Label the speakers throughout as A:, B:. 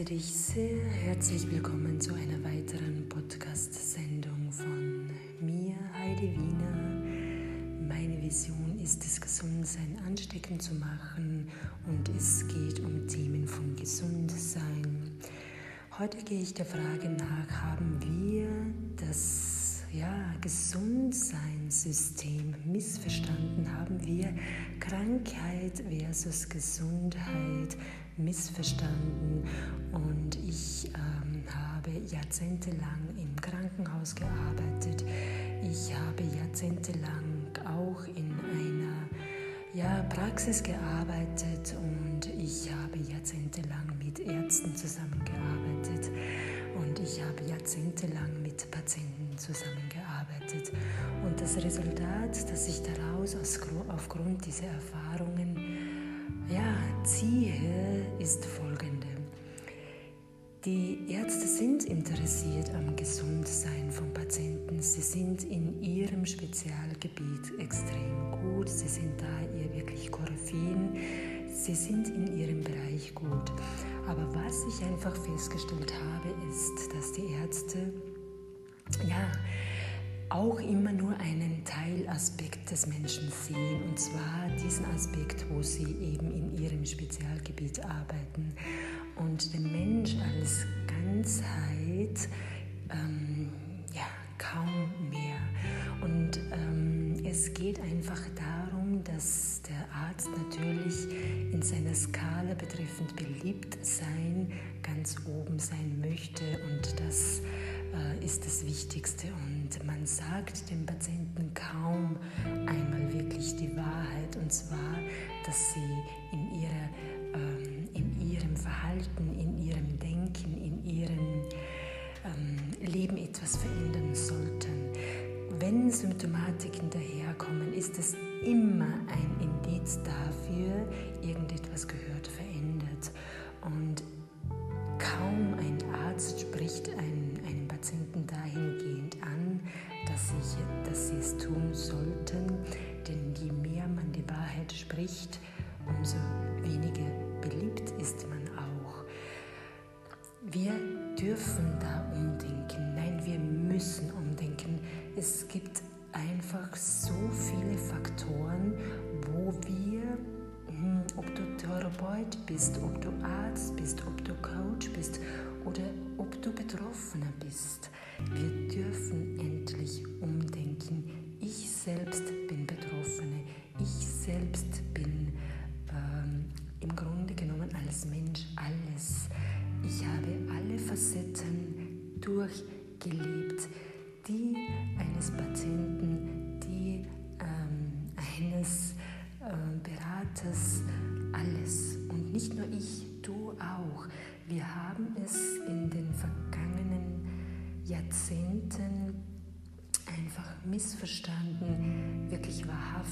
A: heiße dich sehr herzlich willkommen zu einer weiteren Podcast-Sendung von mir, Heidi Wiener. Meine Vision ist es, Gesundsein ansteckend zu machen und es geht um Themen von Gesundsein. Heute gehe ich der Frage nach, haben wir das ja, Gesundsein-System missverstanden? Haben wir Krankheit versus Gesundheit missverstanden und ich ähm, habe jahrzehntelang im Krankenhaus gearbeitet. Ich habe jahrzehntelang auch in einer ja, Praxis gearbeitet und ich habe jahrzehntelang mit Ärzten zusammengearbeitet und ich habe jahrzehntelang mit Patienten zusammengearbeitet. Und das Resultat, das ich daraus aufgrund dieser Erfahrungen ziehe, ist folgende. Die Ärzte sind interessiert am Gesundsein von Patienten. Sie sind in ihrem Spezialgebiet extrem gut. Sie sind da ihr wirklich Koryphäen. Sie sind in ihrem Bereich gut. Aber was ich einfach festgestellt habe, ist, dass die Ärzte ja auch immer nur einen Teilaspekt des Menschen sehen, und zwar diesen Aspekt, wo sie eben in ihrem Spezialgebiet arbeiten. Und der Mensch als Ganzheit ähm, ja, kaum mehr. Und ähm, es geht einfach darum, dass der Arzt natürlich in seiner Skala betreffend beliebt sein, ganz oben sein möchte und das ist das Wichtigste. Und man sagt dem Patienten kaum einmal wirklich die Wahrheit. Und zwar, dass sie in, ihrer, ähm, in ihrem Verhalten, in ihrem Denken, in ihrem ähm, Leben etwas verändern sollten. Wenn Symptomatiken daherkommen, ist es immer ein Indiz dafür, irgendetwas gehört verändert. Und kaum ein Arzt spricht ein Patienten dahingehend an, dass sie, dass sie es tun sollten, denn je mehr man die Wahrheit spricht, umso weniger beliebt ist man auch. Wir dürfen da umdenken, nein, wir müssen umdenken. Es gibt einfach so viele Faktoren, Therapeut bist, ob du Arzt bist, ob du Coach bist oder ob du Betroffener bist. Wir dürfen endlich umdenken. Ich selbst bin Betroffene. Ich selbst bin ähm, im Grunde genommen als Mensch alles. Ich habe alle Facetten durchgelebt.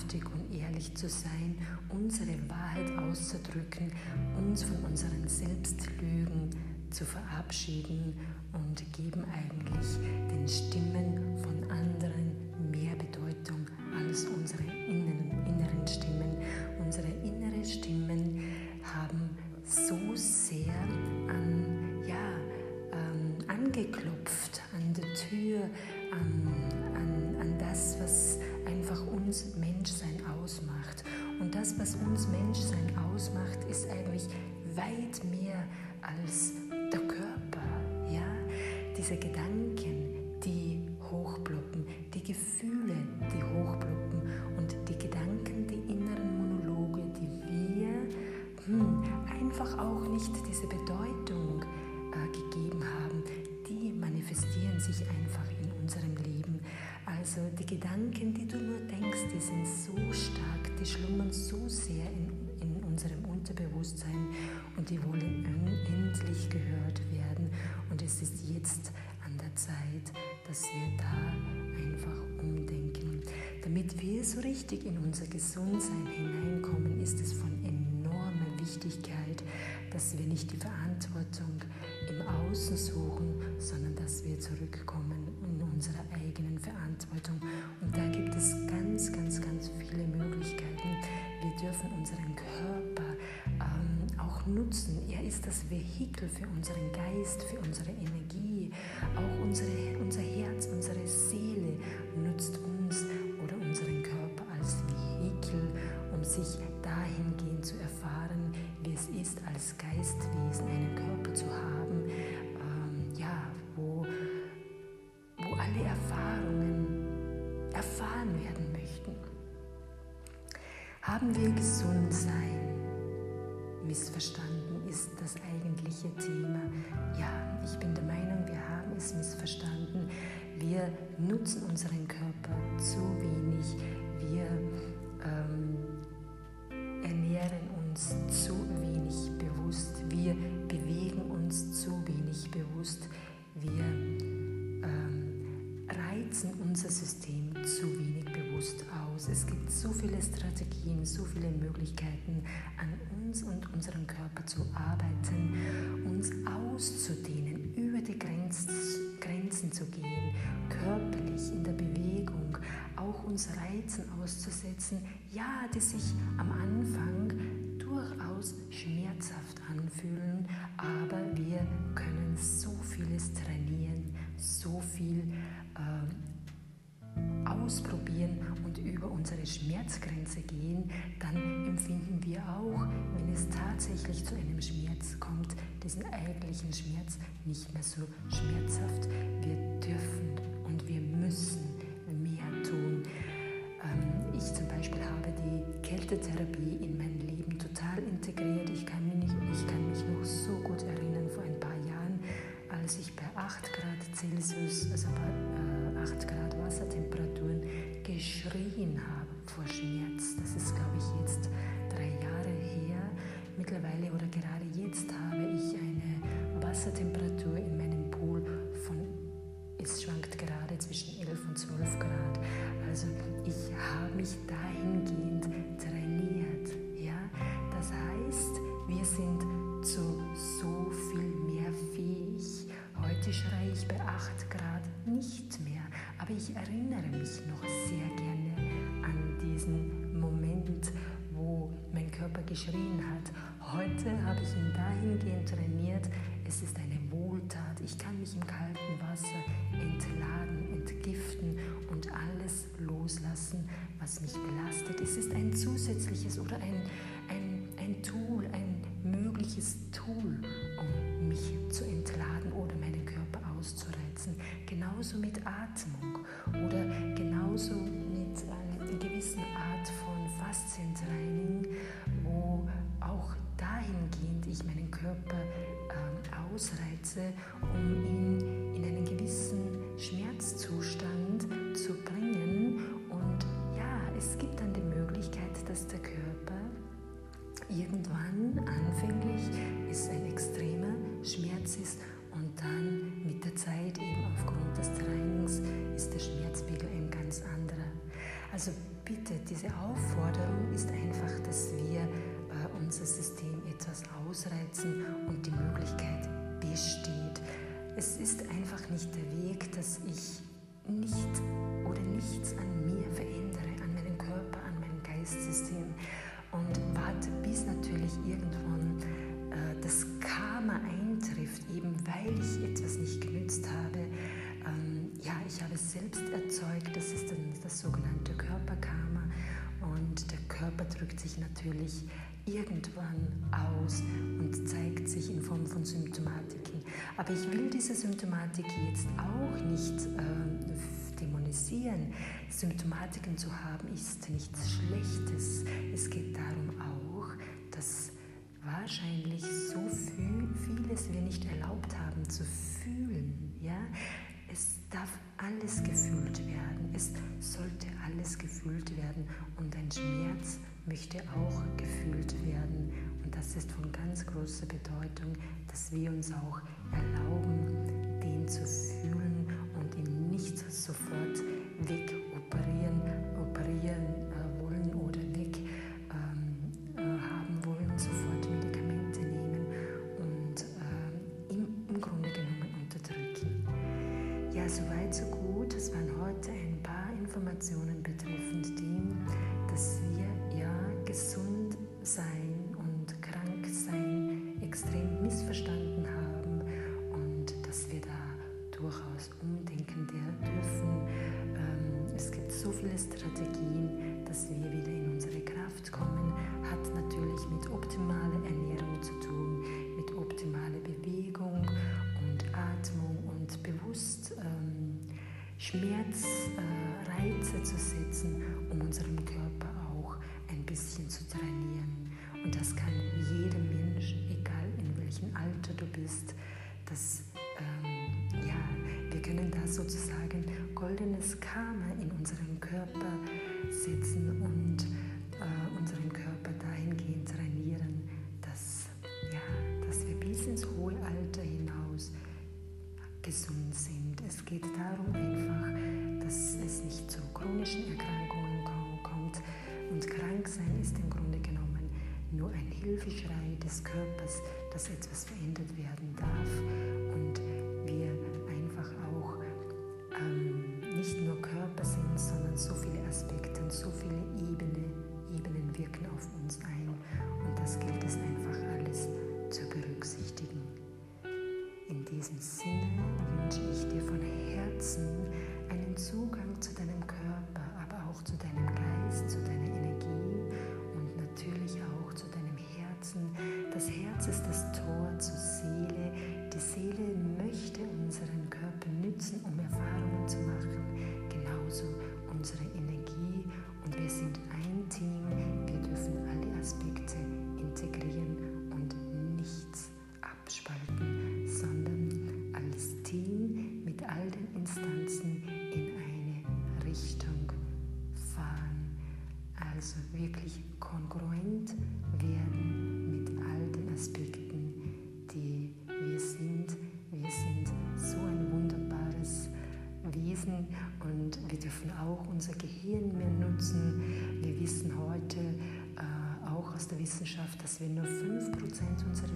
A: Wahrhaftig und ehrlich zu sein, unsere Wahrheit auszudrücken, uns von unseren Selbstlügen zu verabschieden und geben eigentlich den Stimmen von anderen mehr Bedeutung als unsere inneren Stimmen. Unsere inneren Stimmen haben so sehr an, ja, ähm, angeklopft an der Tür, an, an, an das, was einfach uns Menschsein ausmacht. Und das, was uns Menschsein ausmacht, ist eigentlich weit mehr als der Körper. Ja? Diese Gedanken, die hochploppen, die Gefühle, die hochploppen und die Gedanken, die inneren Monologe, die wir hm, einfach auch nicht diese Bedeutung äh, gegeben haben, die manifestieren sich einfach in unserem Leben. Also die Gedanken, die du nur die sind so stark, die schlummern so sehr in, in unserem Unterbewusstsein und die wollen endlich gehört werden. Und es ist jetzt an der Zeit, dass wir da einfach umdenken. Damit wir so richtig in unser Gesundsein hineinkommen, ist es von dass wir nicht die Verantwortung im Außen suchen, sondern dass wir zurückkommen in unsere eigenen Verantwortung. Und da gibt es ganz, ganz, ganz viele Möglichkeiten. Wir dürfen unseren Körper ähm, auch nutzen. Er ist das Vehikel Vehikel für unseren Geist, für unsere Energie. Auch unsere, unser Herz, unsere Seele nutzt uns oder unseren Körper als Vehikel, um sich dahingehend zu erfahren, wie es ist, als Geistwesen einen Körper zu haben, ähm, ja, wo, wo alle Erfahrungen erfahren werden möchten. Haben wir gesund sein? Missverstanden ist das eigentliche Thema. Ja, ich bin der Meinung, wir haben es missverstanden. Wir nutzen unseren Körper zu wenig. Wir ähm, uns zu wenig bewusst. Wir bewegen uns zu wenig bewusst. Wir ähm, reizen unser System zu wenig bewusst aus. Es gibt so viele Strategien, so viele Möglichkeiten, an uns und unserem Körper zu arbeiten, uns auszudehnen, über die Grenzen zu gehen, körperlich in der Bewegung, auch uns Reizen auszusetzen, ja, die sich am Anfang diesen eigentlichen Schmerz nicht mehr so schmerzhaft. Wir dürfen und wir müssen mehr tun. Ähm, ich zum Beispiel habe die Kältetherapie in mein Leben geschrien hat. Heute habe ich ihn dahingehend trainiert, es ist eine Wohltat. Ich kann mich im kalten Wasser entladen, entgiften und alles loslassen, was mich belastet. Es ist ein zusätzliches oder ein, ein, ein Tool, ein mögliches Tool, um mich zu entladen oder meinen Körper auszureizen. Genauso mit Atmung oder genauso mit einer gewissen Art von Faszientraining, wo auch dahingehend ich meinen Körper ähm, ausreize, um ihn in einen gewissen Schmerzzustand zu bringen. Und ja, es gibt dann die Möglichkeit, dass der Körper irgendwann anfänglich es ein extremer Schmerz ist und dann mit der Zeit eben aufgrund des Trainings ist der Schmerzpegel ein ganz anderer. Also bitte, diese Aufforderung ist einfach, dass wir äh, unser System etwas ausreizen und die Möglichkeit besteht. Es ist einfach nicht der Weg, dass ich nicht oder nichts an mir verändere, an meinem Körper, an meinem Geistsystem und warte, bis natürlich irgendwann äh, das Karma eintrifft, eben weil ich etwas nicht genützt habe. Ja, ich habe es selbst erzeugt, das ist dann das sogenannte Körperkarma und der Körper drückt sich natürlich irgendwann aus und zeigt sich in Form von Symptomatiken. Aber ich will diese Symptomatik jetzt auch nicht äh, dämonisieren. Symptomatiken zu haben ist nichts Schlechtes. Es geht darum auch, dass wahrscheinlich so viel, vieles wir nicht erlaubt haben zu fühlen. Ja? Es darf alles gefühlt werden. Es sollte alles gefühlt werden. Und ein Schmerz möchte auch gefühlt werden. Und das ist von ganz großer Bedeutung, dass wir uns auch erlauben, den zu fühlen und ihn nicht sofort wegoperieren, durchaus umdenken dürfen. Ähm, es gibt so viele Strategien, dass wir wieder in unsere Kraft kommen. Hat natürlich mit optimaler Ernährung zu tun, mit optimaler Bewegung und Atmung und bewusst ähm, Schmerzreize äh, zu setzen, um unserem Körper auch ein bisschen zu trainieren. Und das kann jeder Mensch, egal in welchem Alter du bist, das sozusagen goldenes Karma in unseren Körper setzen und äh, unseren Körper dahingehend trainieren, dass, ja, dass wir bis ins hohe Alter hinaus gesund sind. Es geht darum einfach, dass es nicht zu chronischen Erkrankungen kommt und krank sein ist im Grunde genommen nur ein Hilfeschrei des Körpers, dass etwas verändert werden darf und und so viele Ebene, Ebenen wirken auf uns ein und das gilt es einfach alles zu berücksichtigen. In diesem Sinne wünsche ich dir von Herzen einen Zugang zu deinem Körper, aber auch zu deinem Geist, zu deiner Energie und natürlich auch zu deinem Herzen. Das Herz ist das wirklich kongruent werden mit all den Aspekten, die wir sind. Wir sind so ein wunderbares Wesen und wir dürfen auch unser Gehirn mehr nutzen. Wir wissen heute äh, auch aus der Wissenschaft, dass wir nur 5% unseres Gehirns nutzen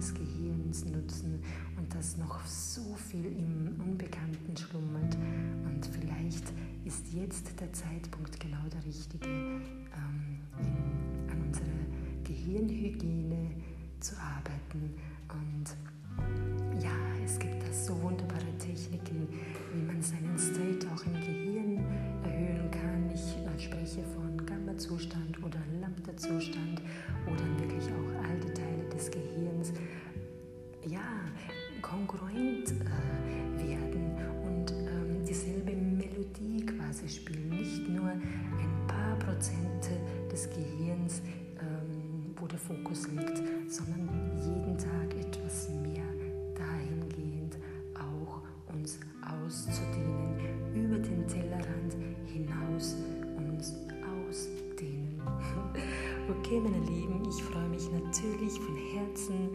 A: und dass noch so viel im Unbekannten schlummert. Und vielleicht ist jetzt der Zeitpunkt genau der richtige, ähm, in, an unserer Gehirnhygiene zu arbeiten. Und ja, es gibt da so wunderbare Techniken, wie man seinen State auch im Gehirn erhöhen kann. Ich äh, spreche von Gamma-Zustand oder Lambda-Zustand oder wirklich auch okay, meine Lieben, ich freue mich natürlich von Herzen,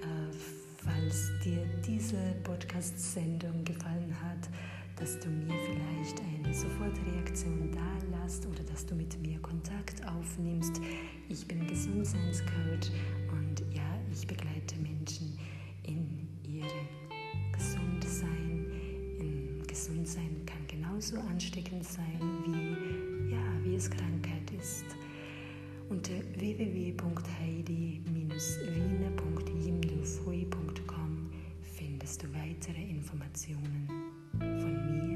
A: äh, falls dir diese Podcast-Sendung gefallen hat, dass du mir vielleicht eine Sofortreaktion da lässt oder dass du mit mir Kontakt aufnimmst. Ich bin Gesundheitscoach und ja, ich begleite Menschen in ihre Gesundsein. In Gesundsein kann genauso ansteckend sein, wie, ja, wie es Krankheit ist. Unter www.heidi-wiener.jimdofui.com findest du weitere Informationen von mir